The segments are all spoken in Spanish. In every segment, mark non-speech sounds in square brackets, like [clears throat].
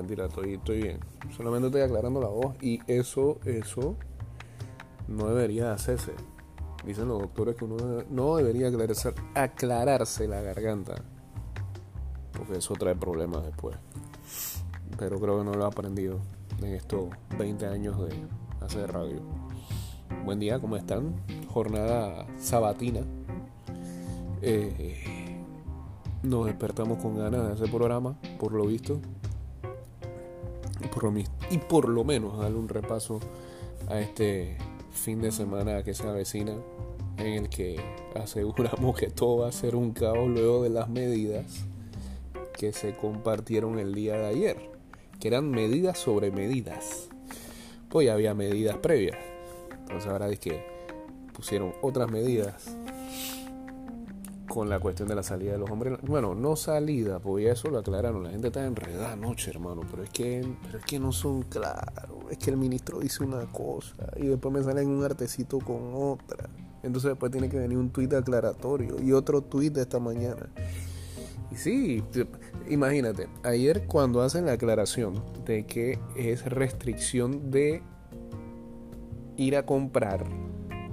mentira, estoy, estoy bien. Solamente estoy aclarando la voz y eso, eso no debería hacerse. Dicen los doctores que uno no debería aclararse, aclararse la garganta. Porque eso trae problemas después. Pero creo que no lo he aprendido en estos 20 años de hacer radio. Buen día, ¿cómo están? Jornada sabatina. Eh, nos despertamos con ganas de hacer programa, por lo visto. Y por lo, menos darle un repaso a este fin de semana que se avecina, en el que aseguramos que todo va a ser un caos luego de las medidas que se compartieron el día de ayer, que eran medidas sobre medidas. Pues ya había medidas previas. Entonces ahora es que pusieron otras medidas con la cuestión de la salida de los hombres. Bueno, no salida, porque eso lo aclararon. La gente está enredada anoche, hermano. Pero es que, pero es que no son claros. Es que el ministro dice una cosa y después me salen un artecito con otra. Entonces después tiene que venir un tuit aclaratorio y otro tuit de esta mañana. Y sí, imagínate, ayer cuando hacen la aclaración de que es restricción de ir a comprar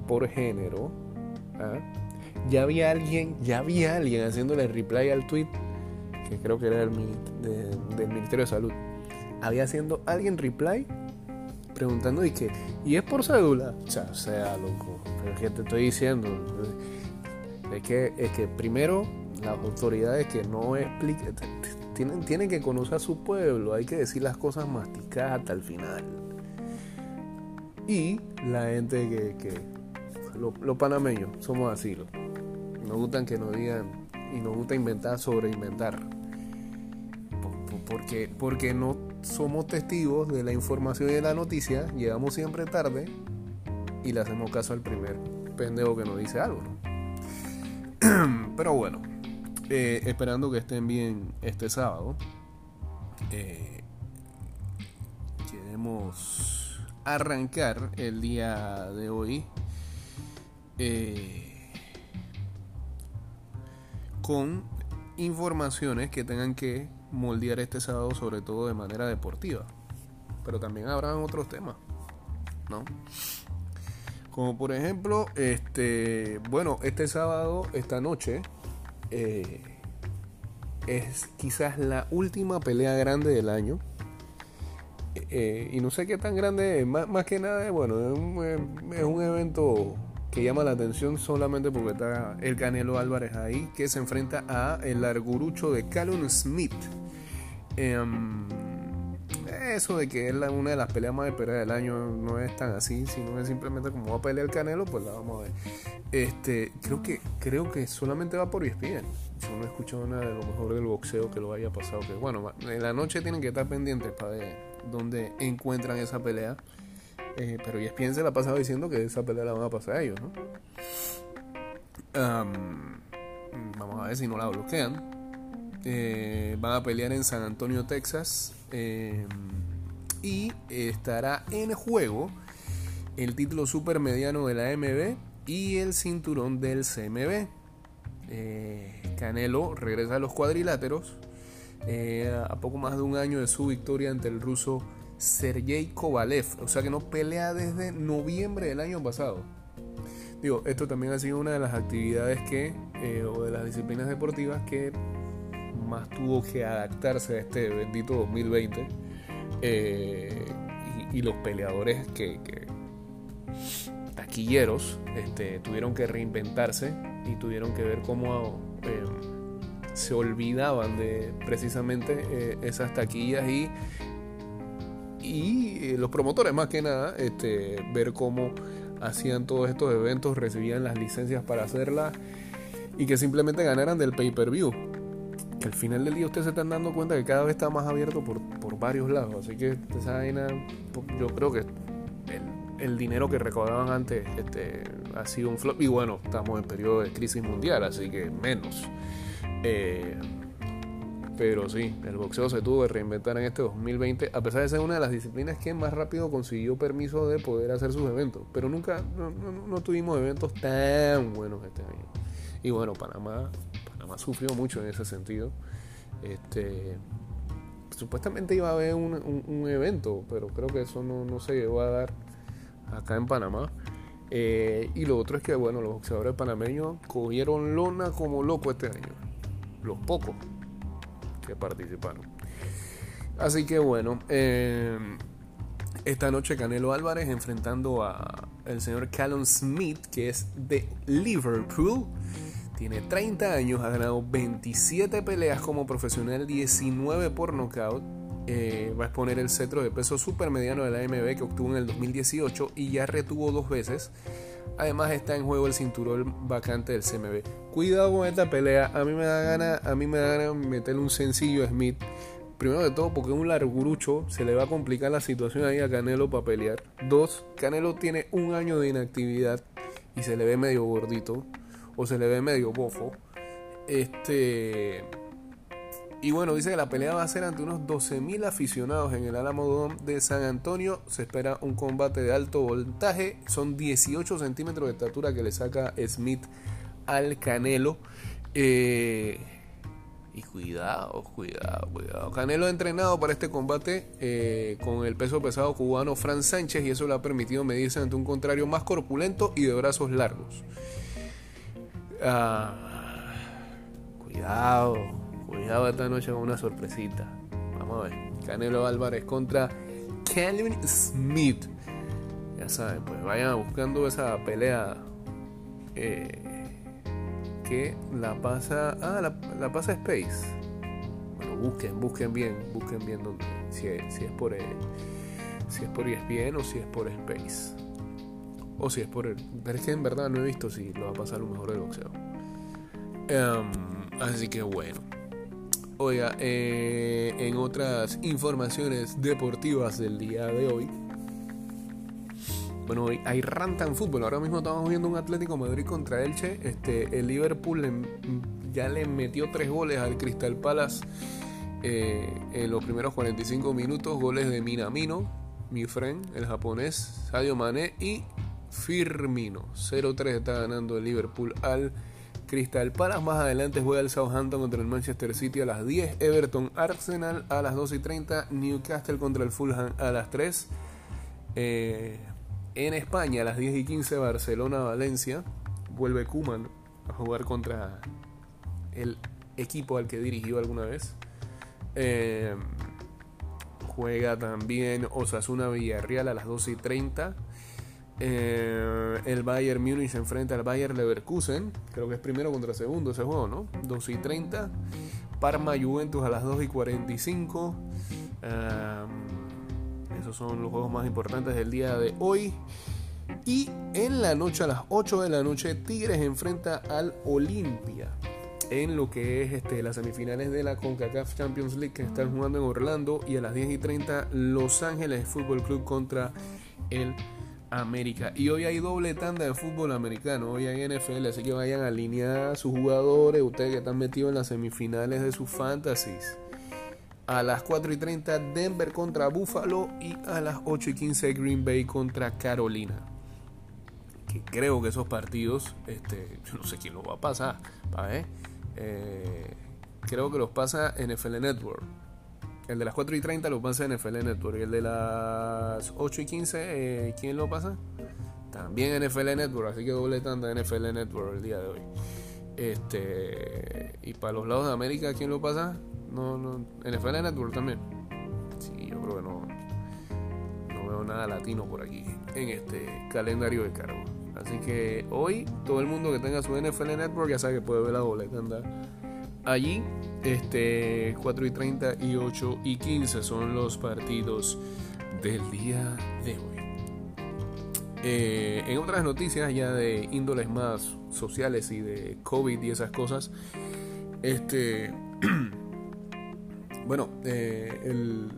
por género, ¿ah? Ya había alguien, ya había alguien haciéndole reply al tweet, que creo que era el, del Ministerio de Salud. Había haciendo alguien reply preguntando y que, ¿y es por cédula? O sea, loco, pero es que te estoy diciendo, es que, es que primero las autoridades que no expliquen, tienen, tienen que conocer a su pueblo, hay que decir las cosas masticadas hasta el final. Y la gente que, los panameños somos así, nos gustan que nos digan y nos gusta inventar sobre inventar. Porque, porque no somos testigos de la información y de la noticia, llegamos siempre tarde y le hacemos caso al primer pendejo que nos dice algo. [clears throat] Pero bueno, eh, esperando que estén bien este sábado. Eh, queremos arrancar el día de hoy eh, con informaciones que tengan que moldear este sábado, sobre todo de manera deportiva. Pero también habrán otros temas, ¿no? Como por ejemplo, este, bueno, este sábado, esta noche, eh, es quizás la última pelea grande del año. Eh, y no sé qué tan grande es, más, que nada, bueno, es es un, evento que llama la atención solamente porque está el Canelo Álvarez ahí, que se enfrenta a el argurucho de Callum Smith. Em, eso de que es una de las peleas más esperadas del año no es tan así, sino es simplemente como va a pelear el Canelo, pues la vamos a ver. Este, creo que creo que solamente va por ESPN. Yo no he escuchado nada de lo mejor del boxeo que lo haya pasado. Que bueno, en la noche tienen que estar pendientes para ver dónde encuentran esa pelea. Eh, pero ESPN se la ha pasado diciendo que esa pelea la van a pasar a ellos, ¿no? vamos a ver si no la bloquean. Eh, van a pelear en San Antonio, Texas. Eh, y estará en juego el título super mediano de la MB y el cinturón del CMB. Eh, Canelo regresa a los cuadriláteros a poco más de un año de su victoria ante el ruso Sergey Kovalev, o sea que no pelea desde noviembre del año pasado. Digo, esto también ha sido una de las actividades que, o de las disciplinas deportivas que más tuvo que adaptarse a este bendito 2020 eh, y, los peleadores que, taquilleros este, tuvieron que reinventarse y tuvieron que ver cómo eh, se olvidaban de precisamente eh, esas taquillas y, y los promotores más que nada este, ver cómo hacían todos estos eventos, recibían las licencias para hacerlas y que simplemente ganaran del pay-per-view que al final del día ustedes se están dando cuenta que cada vez está más abierto por, por varios lados. Así que esa vaina, yo creo que el, dinero que recaudaban antes este, ha sido un flop. Y bueno, estamos en periodo de crisis mundial, así que menos. Eh, pero sí, el boxeo se tuvo que reinventar en este 2020, a pesar de ser una de las disciplinas que más rápido consiguió permiso de poder hacer sus eventos. Pero nunca, no, tuvimos eventos tan buenos este año. Y bueno, Panamá más sufrió mucho en ese sentido. Este, supuestamente iba a haber un, evento, pero creo que eso no, no, se llegó a dar acá en Panamá. Eh, y lo otro es que, bueno, los boxeadores panameños cogieron lona como loco este año. Los pocos participaron. Así que, bueno, eh, esta noche Canelo Álvarez enfrentando a el señor Callum Smith, que es de Liverpool. Tiene 30 años, ha ganado 27 peleas como profesional, 19 por knockout. Eh, va a exponer el cetro de peso supermediano de la AMB que obtuvo en el 2018 y ya retuvo dos veces. Además está en juego el cinturón vacante del CMB. Cuidado con esta pelea. A mí me da gana, a mí me da gana meterle un sencillo a Smith. Primero de todo porque es un largurucho, se le va a complicar la situación ahí a Canelo para pelear. Dos, Canelo tiene un año de inactividad y se le ve medio gordito o se le ve medio bofo. Este. Y bueno, dice que la pelea va a ser ante unos 12.000 aficionados en el Alamo de San Antonio. Se espera un combate de alto voltaje. Son 18 centímetros de estatura que le saca Smith al Canelo. Eh, y cuidado, cuidado, cuidado. Canelo ha entrenado para este combate eh, con el peso pesado cubano Fran Sánchez y eso le ha permitido medirse ante un contrario más corpulento y de brazos largos. Ah, cuidado, cuidado esta noche con una sorpresita. Vamos a ver. Canelo Álvarez contra Calvin Smith. Ya saben, pues vayan buscando esa pelea eh, que la pasa. Ah, la, pasa Space. Bueno, busquen, busquen bien, busquen bien es, si es por eh, si es por ESPN o si es por Space. O si es por el. Pero es que en verdad no he visto si lo va a pasar lo mejor del boxeo. Em, así que bueno. Oiga, eh, en otras informaciones deportivas del día de hoy. Bueno, hoy hay Rantan Fútbol. Ahora mismo estamos viendo un Atlético Madrid contra Elche. Este, el Liverpool ya le metió tres goles al Crystal Palace eh, en los primeros 45 minutos. Goles de Minamino, mi friend, el japonés, Sadio Mané y Firmino. 0-3 está ganando el Liverpool al Crystal Palace. Más adelante juega el Southampton contra el Manchester City a las 10. Everton Arsenal a las 2 y 30. Newcastle contra el Fulham a las 3. Eh, en España a las 10 y 15 Barcelona Valencia. Vuelve Kuman a jugar contra el equipo al que dirigió alguna vez. Eh, juega también Osasuna Villarreal a las 12 y 30. Eh, el Bayern Múnich se enfrenta al Bayern Leverkusen. Creo que es primero contra segundo ese juego, ¿no? 2 y 30. Parma Juventus a las 2 y 45. esos son los juegos más importantes del día de hoy. Y en la noche, a las 8 de la noche, Tigres enfrenta al Olimpia en lo que es este, las semifinales de la CONCACAF Champions League que están jugando en Orlando. Y a las 10 y 30, Los Ángeles Fútbol Club contra el América. Y hoy hay doble tanda de fútbol americano, hoy hay NFL, así que vayan a alinear sus jugadores, ustedes que están metidos en las semifinales de sus fantasies. A las 4 y 30 Denver contra Buffalo y a las 8 y 15 Green Bay contra Carolina. Que creo que esos partidos, este, yo no sé quién los va a pasar, eh, creo que los pasa NFL Network. El de las 4 y 30 lo pasa NFL Network. Y el de las 8 y 15, eh, ¿quién lo pasa? También NFL Network. Así que doble tanda NFL Network el día de hoy. Este. Y para los lados de América, ¿quién lo pasa? No, no. NFL Network también. Sí, yo creo que no. No veo nada latino por aquí. En este calendario de cargo. Así que hoy, todo el mundo que tenga su NFL Network ya sabe que puede ver la doble tanda allí. Este, 4 y 30 y 8 y 15 son los partidos del día de hoy. Eh, en otras noticias ya de índoles más sociales y de COVID y esas cosas, este, [clears throat] bueno, eh, el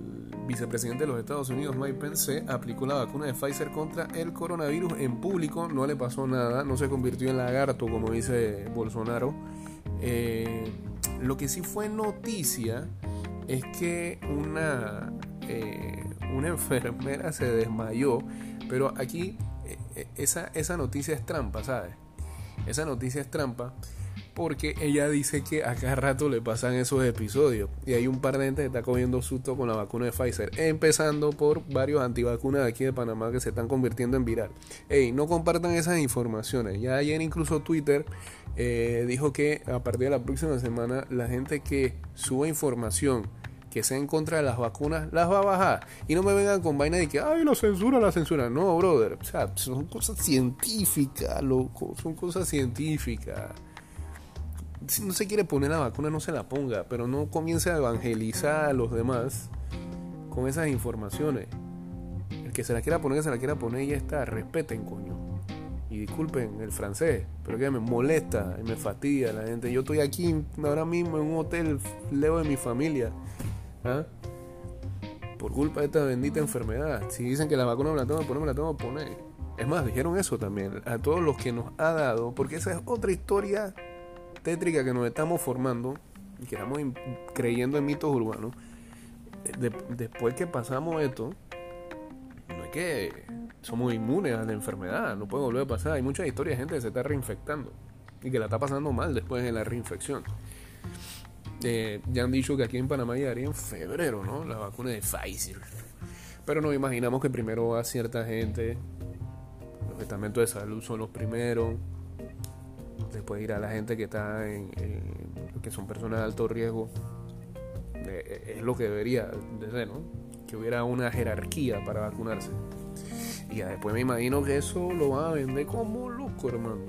vicepresidente de los Estados Unidos, Mike Pence, aplicó la vacuna de Pfizer contra el coronavirus en público, no le pasó nada, no se convirtió en lagarto como dice Bolsonaro. Eh, lo que sí fue noticia es que una, eh, una [laughs] enfermera se desmayó, pero aquí eh, esa, esa noticia es trampa, ¿sabes? Esa noticia es trampa porque ella dice que a cada rato le pasan esos episodios y hay un par de gente que está cogiendo susto con la vacuna de Pfizer, empezando por varios antivacunas de aquí de Panamá que se están convirtiendo en viral. Ey, no compartan esas informaciones. Ya ayer incluso Twitter eh, dijo que a partir de la próxima semana la gente que suba información que sea en contra de las vacunas, las va a bajar. Y no me vengan con vaina de que, ay, la censura, la censura. No, brother. O sea, son cosas científicas, loco. Son cosas científicas. Si no se quiere poner la vacuna, no se la ponga. Pero no comience a evangelizar a los demás con esas informaciones. El que se la quiera poner, que se la quiera poner ya está. Respeten, coño. Y disculpen el francés, pero que me molesta y me fatiga la gente. Yo estoy aquí ahora mismo en un hotel, leo de mi familia ¿Ah? Por culpa de esta bendita enfermedad. Si dicen que la vacuna me la tengo que poner, me la tengo que poner. Es más, dijeron eso también. A todos los que nos ha dado, porque esa es otra historia tétrica que nos estamos formando y que estamos creyendo en mitos urbanos. después que pasamos esto, no es que somos inmunes a la enfermedad, no puede volver a pasar. Hay muchas historias de gente que se está reinfectando y que la está pasando mal después de la reinfección. Eh, ya han dicho que aquí en Panamá llegaría en febrero, ¿no? La vacuna de Pfizer. Pero nos imaginamos que primero va cierta gente, los estamentos de salud son los primeros, después irá la gente que está en, que son personas de alto riesgo. Eh, eh, es lo que debería de ser, ¿no? Que hubiera una jerarquía para vacunarse. Y después me imagino que eso lo van a vender como loco, hermano.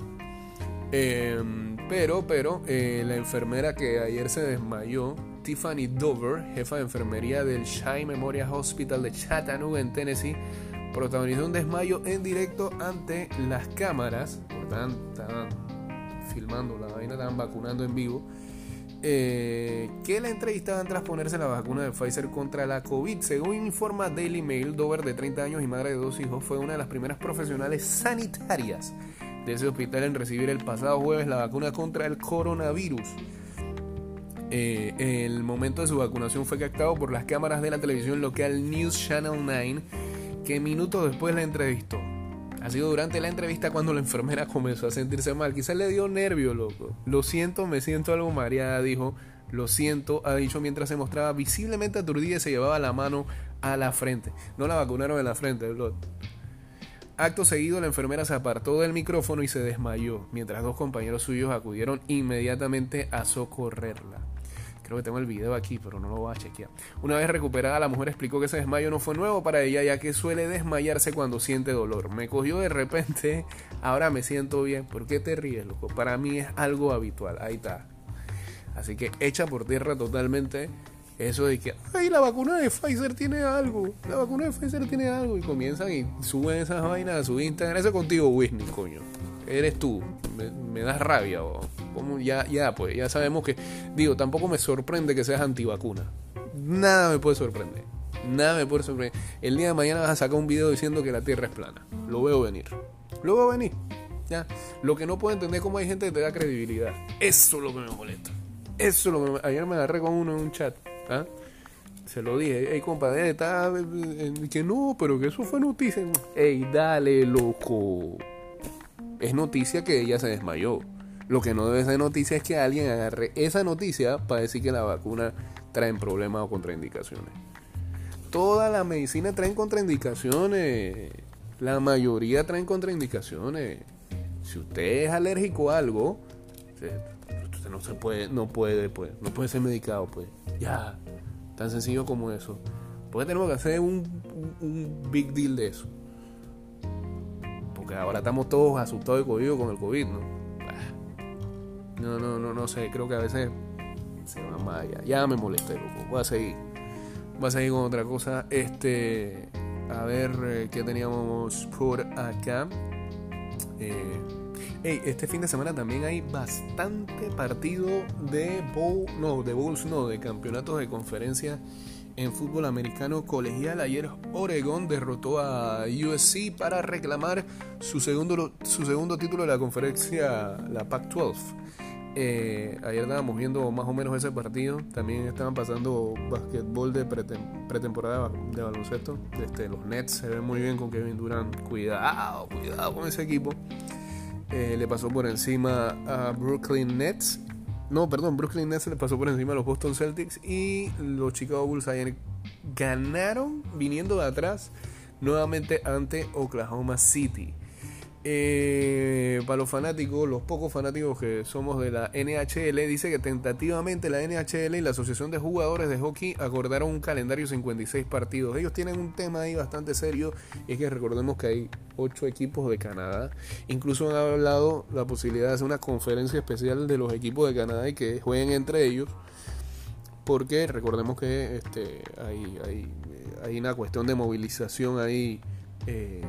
Eh, pero, pero, eh, la enfermera que ayer se desmayó, Tiffany Dover, jefa de enfermería del Shine Memorial Hospital de Chattanooga, en Tennessee, protagonizó un desmayo en directo ante las cámaras. Estaban, estaban filmando la vaina, estaban vacunando en vivo. Eh, que la entrevistaban tras ponerse la vacuna de Pfizer contra la COVID. Según informa Daily Mail, Dover, de 30 años y madre de dos hijos, fue una de las primeras profesionales sanitarias de ese hospital en recibir el pasado jueves la vacuna contra el coronavirus. Eh, el momento de su vacunación fue captado por las cámaras de la televisión local News Channel 9, que minutos después la entrevistó. Ha sido durante la entrevista cuando la enfermera [laughs] comenzó a sentirse mal. Quizás le dio nervio, loco. Lo siento, me siento algo mareada, dijo. Lo siento, ha dicho mientras se mostraba visiblemente aturdida y se llevaba la mano a la frente. No la vacunaron en la frente, bro. Acto seguido, la enfermera se apartó del micrófono y se desmayó, mientras dos compañeros suyos acudieron inmediatamente a socorrerla. Creo que tengo el video aquí, pero no lo voy a chequear. Una vez recuperada, la mujer explicó que ese desmayo no fue nuevo para ella, ya que suele desmayarse cuando siente dolor. Me cogió de repente, [laughs] ahora me siento bien. ¿Por qué te ríes, loco? Para mí es algo habitual. Ahí está. Así que echa por tierra totalmente eso de que, ay, la vacuna de Pfizer tiene algo, la vacuna de Pfizer tiene algo, y comienzan y suben esas vainas a su Instagram. Eso contigo, Whitney, coño. Eres tú, me, das rabia, ya, ya, pues, ya sabemos que, digo, tampoco me sorprende que seas antivacuna. Nada me puede sorprender. Nada me puede sorprender. El día de mañana vas a sacar un video diciendo que la Tierra es plana. Lo veo venir. Lo veo venir. ¿Ya? Lo que no puedo entender es cómo hay gente que te da credibilidad. Eso es lo que me molesta. Eso es lo que me... Ayer me agarré con uno en un chat ¿Ah? Se lo dije, hey compadre, está que no, pero que eso fue noticia. Ey, dale, loco. Es noticia que ella se desmayó. Lo que no debe ser noticia es que alguien agarre esa noticia para decir que la vacuna trae problemas o contraindicaciones. Toda la medicina trae contraindicaciones. La mayoría traen contraindicaciones. Si usted es alérgico a algo, usted no se puede, no puede, pues, no puede ser medicado, pues. Ya, tan sencillo como eso. Porque tenemos que hacer un, big deal de eso. Ahora estamos todos asustados y cogidos con el COVID, ¿no? No, no, no, no sé, creo que a veces se va más allá. Ya me molesté, loco. Voy a seguir. Voy a seguir con otra cosa. Este, a ver eh, qué teníamos por acá. Eh, este fin de semana también hay bastante partido de bowl, no, de bowls, no, de campeonatos de conferencia en fútbol americano colegial. Ayer Oregon derrotó a USC para reclamar su segundo, su segundo título de la conferencia, la Pac-12. Eh, ayer estábamos viendo más o menos ese partido. También estaban pasando basquetbol de pretemporada de baloncesto. Este, los Nets se ven muy bien con Kevin Durant. Cuidado, cuidado con ese equipo. eh, le pasó por encima a Brooklyn Nets. No, perdón, Brooklyn Nets le pasó por encima a los Boston Celtics y los Chicago Bulls ayer ganaron viniendo de atrás nuevamente ante Oklahoma City. Eh, para los fanáticos, los pocos fanáticos que somos de la NHL, dice que tentativamente la NHL y la Asociación de Jugadores de Hockey acordaron un calendario de 56 partidos. Ellos tienen un tema ahí bastante serio y es que recordemos que hay 8 equipos de Canadá. Incluso han hablado la posibilidad de hacer una conferencia especial de los equipos de Canadá y que jueguen entre ellos. Porque recordemos que este, hay una cuestión de movilización ahí. Eh,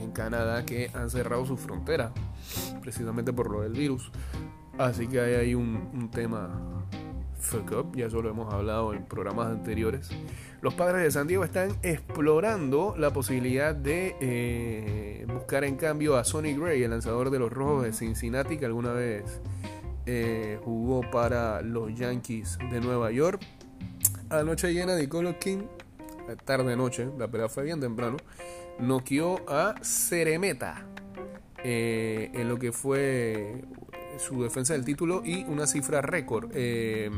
en Canadá que han cerrado su frontera, precisamente por lo del virus. Así que hay ahí un, tema fuck up, ya eso lo hemos hablado en programas anteriores. Los padres de San Diego están explorando la posibilidad de eh, buscar en cambio a Sonny Gray, el lanzador de los Rojos de Cincinnati, que alguna vez eh, jugó para los Yankees de Nueva York. A noche llena de Colo King, tarde noche, la pelea fue bien temprano noqueó a Ceremeta eh, en lo que fue su defensa del título y una cifra récord. Eh,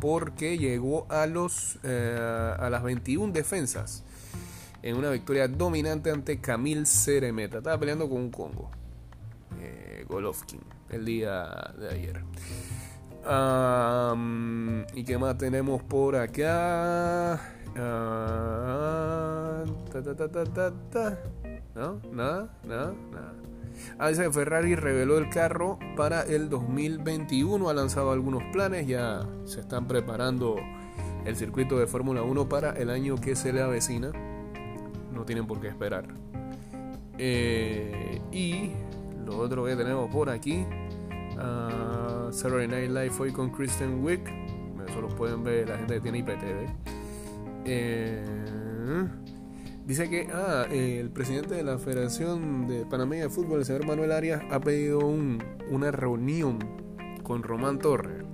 porque llegó a, los, eh, a las 21 defensas en una victoria dominante ante Camil Ceremeta. Estaba peleando con un Congo, Golovkin, el día de ayer. ¿Y qué más tenemos por acá? Nada, nada, nada. Ah, dice Ferrari reveló el carro para el 2021. Ha lanzado algunos planes. Ya se están preparando el circuito de Fórmula 1 para el año que se le avecina. No tienen por qué esperar. Eh, y lo otro que tenemos por aquí. Uh, Saturday Night Live hoy con Kristen Wick. Eso lo pueden ver la gente que tiene IPTV. Eh, dice que ah, el presidente de la Federación de Panamá de Fútbol, el señor Manuel Arias, ha pedido una reunión con Román Torres.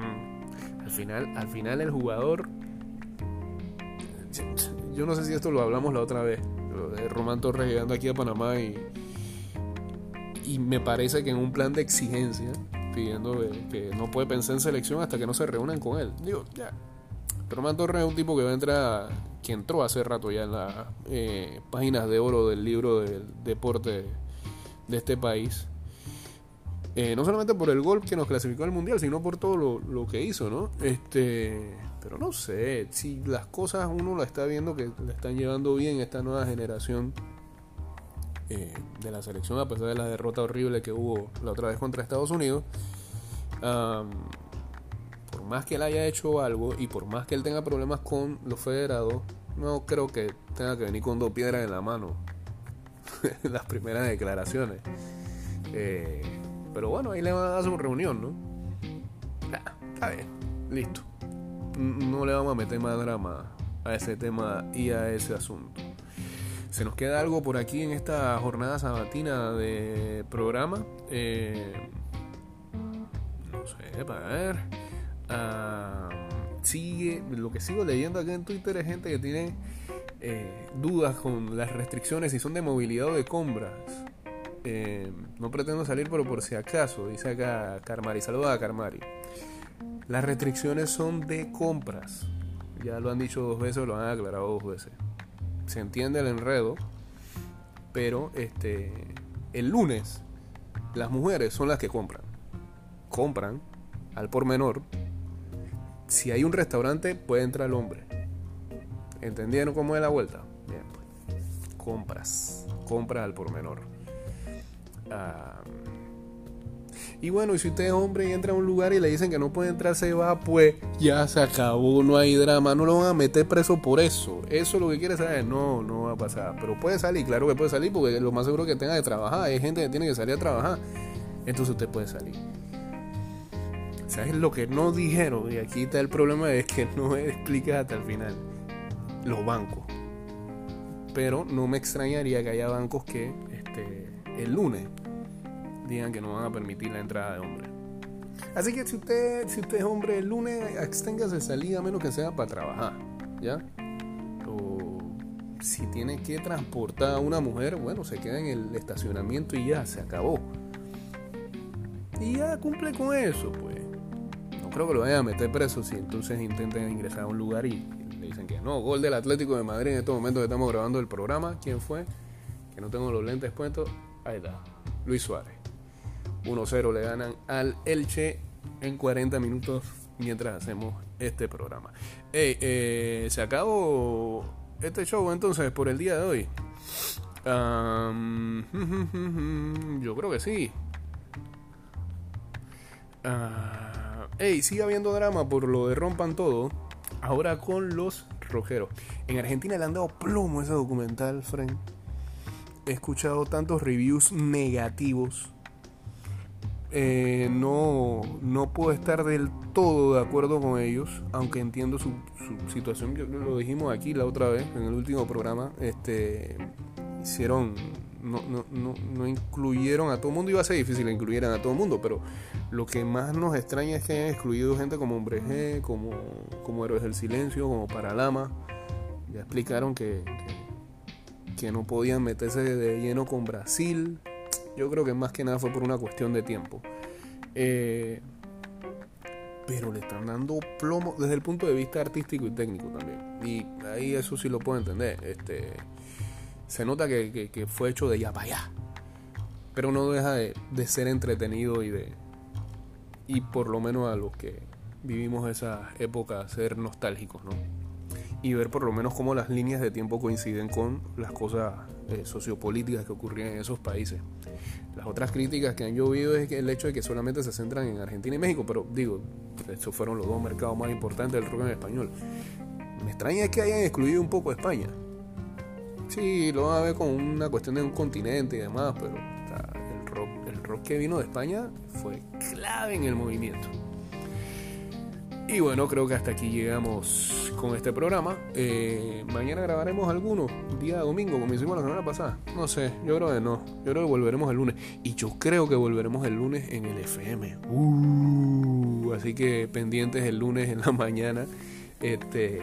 Mm, al final, al final el jugador. Yo no sé si esto lo hablamos la otra vez. Román Torres llegando aquí a Panamá y. Y me parece que en un plan de exigencia, pidiendo que no puede pensar en selección hasta que no se reúnan con él. Digo, ya, Román Torres es un tipo que va a entrar, que entró hace rato ya en las eh, páginas de oro del libro del deporte de este país. Eh, no solamente por el gol que nos clasificó al mundial, sino por todo lo, que hizo, ¿no? Este, pero no sé, si las cosas uno la está viendo que le están llevando bien esta nueva generación eh, de la selección, a pesar de la derrota horrible que hubo la otra vez contra Estados Unidos por más que él haya hecho algo y por más que él tenga problemas con los federados, no creo que tenga que venir con dos piedras en la mano. [laughs] Las primeras declaraciones. Eh, pero bueno, ahí le van a dar su reunión, ¿no? está bien, listo. No le vamos a meter más drama a ese tema y a ese asunto. Se nos queda algo por aquí en esta jornada sabatina de programa. Eh, no sé, para ver. Ah, sigue, lo que sigo leyendo acá en Twitter es gente que tiene eh, dudas con las restricciones si son de movilidad o de compras. Eh, no pretendo salir, pero por si acaso, dice acá Carmari. Saluda a Carmari. Las restricciones son de compras. Ya lo han dicho dos veces, lo han aclarado dos veces. Se entiende el enredo, pero este el lunes las mujeres son las que compran. Compran al por menor si hay un restaurante, puede entrar el hombre. ¿Entendieron cómo es la vuelta? Bien, pues. Compras. Compras al por menor. Ah, y bueno, y si usted es hombre y entra a un lugar y le dicen que no puede entrar, se va, pues ya se acabó, no hay drama, no lo van a meter preso por eso. Eso es lo que quiere saber, no, no va a pasar. Pero puede salir, claro que puede salir, porque lo más seguro que tenga que trabajar. Hay gente que tiene que salir a trabajar. Entonces usted puede salir. ¿Sabes lo que no dijeron? Y aquí está el problema, es que no explica hasta el final. Los bancos. Pero no me extrañaría que haya bancos que este, el lunes digan que no van a permitir la entrada de hombres. Así que si usted, si usted es hombre el lunes, exténgase salida a menos que sea para trabajar. ¿Ya? O si tiene que transportar a una mujer, bueno, se queda en el estacionamiento y ya, se acabó. Y ya cumple con eso, pues. No creo que lo vayan a meter preso si entonces intentan ingresar a un lugar y le dicen que no. Gol del Atlético de Madrid en estos momentos que estamos grabando el programa. ¿Quién fue? Que no tengo los lentes puestos. Ahí está. Luis Suárez. 1-0 le ganan al Elche en 40 minutos mientras hacemos este programa. Hey, eh, se acabó este show entonces por el día de hoy. [laughs] yo creo que sí. Uh, hey, sigue habiendo drama por lo de rompan todo. Ahora con los rojeros. En Argentina le han dado plomo ese documental, Frank. He escuchado tantos reviews negativos eh, no, no puedo estar del todo de acuerdo con ellos, aunque entiendo su, situación. Lo dijimos aquí la otra vez, en el último programa. Este, hicieron, no, no, no, no incluyeron a todo el mundo. Iba a ser difícil que incluyeran a todo el mundo, pero lo que más nos extraña es que hayan excluido gente como Hombre G, como, como Héroes del Silencio, como Paralama. Ya explicaron que, que no podían meterse de lleno con Brasil yo creo que más que nada fue por una cuestión de tiempo. Eh, pero le están dando plomo desde el punto de vista artístico y técnico también. Y ahí eso sí lo puedo entender. Este, se nota que, fue hecho de ya para allá. Pero no deja de, de, ser entretenido y de. Y por lo menos a los que vivimos esa época, ser nostálgicos, ¿no? y ver por lo menos cómo las líneas de tiempo coinciden con las cosas eh, sociopolíticas que ocurrían en esos países. Las otras críticas que han llovido es el hecho de que solamente se centran en Argentina y México, pero digo, esos fueron los dos mercados más importantes del rock en español. Me extraña que hayan excluido un poco España. Sí, lo van a ver con una cuestión de un continente y demás, pero el, rock, el rock que vino de España fue clave en el movimiento. Y bueno, creo que hasta aquí llegamos con este programa. Eh, mañana grabaremos alguno, día domingo, como hicimos la semana pasada. No sé, yo creo que no. Yo creo que volveremos el lunes. Y yo creo que volveremos el lunes en el FM. Uh, así que pendientes el lunes en la [laughs] mañana. Este,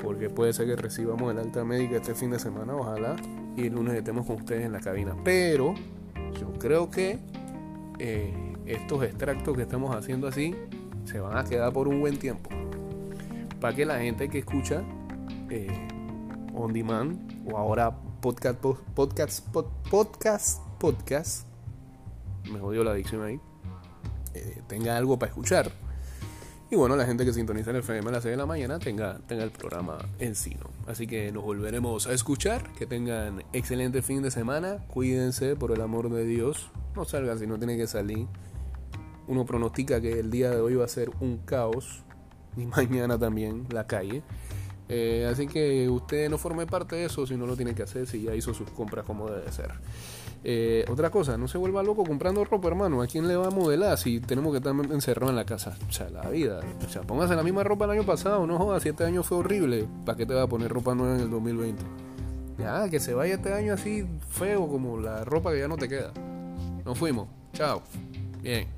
porque puede ser que recibamos el alta médica este fin de semana, ojalá. Y el lunes estemos con ustedes en la cabina. Pero yo creo que eh, estos extractos que estamos haciendo así se van a quedar por un buen tiempo. Para que la gente que escucha eh, on demand o ahora podcast, podcast, podcast, podcast, me jodió la adicción ahí, eh, tenga algo para escuchar. Y bueno, la gente que sintoniza el FM a las 6 de la mañana tenga, tenga el programa en sí, Así que nos volveremos a escuchar. Que tengan excelente fin de semana. Cuídense, por el amor de Dios. No salgan si no tienen que salir uno pronostica que el día de hoy va a ser un caos y [laughs] mañana también la calle. Eh, así que usted no forme parte de eso si no lo tiene que hacer, si ya hizo sus compras como debe ser. Eh, otra cosa, no se vuelva loco comprando ropa, hermano. ¿A quién le va a modelar si tenemos que estar encerrados en la casa? O sea, la vida. O sea, póngase la misma ropa el año pasado, no joda, siete años fue horrible. ¿Para qué te va a poner ropa nueva en el 2020? Ya, que se vaya este año así feo como la ropa que ya no te queda. Nos fuimos. Chao. Bien.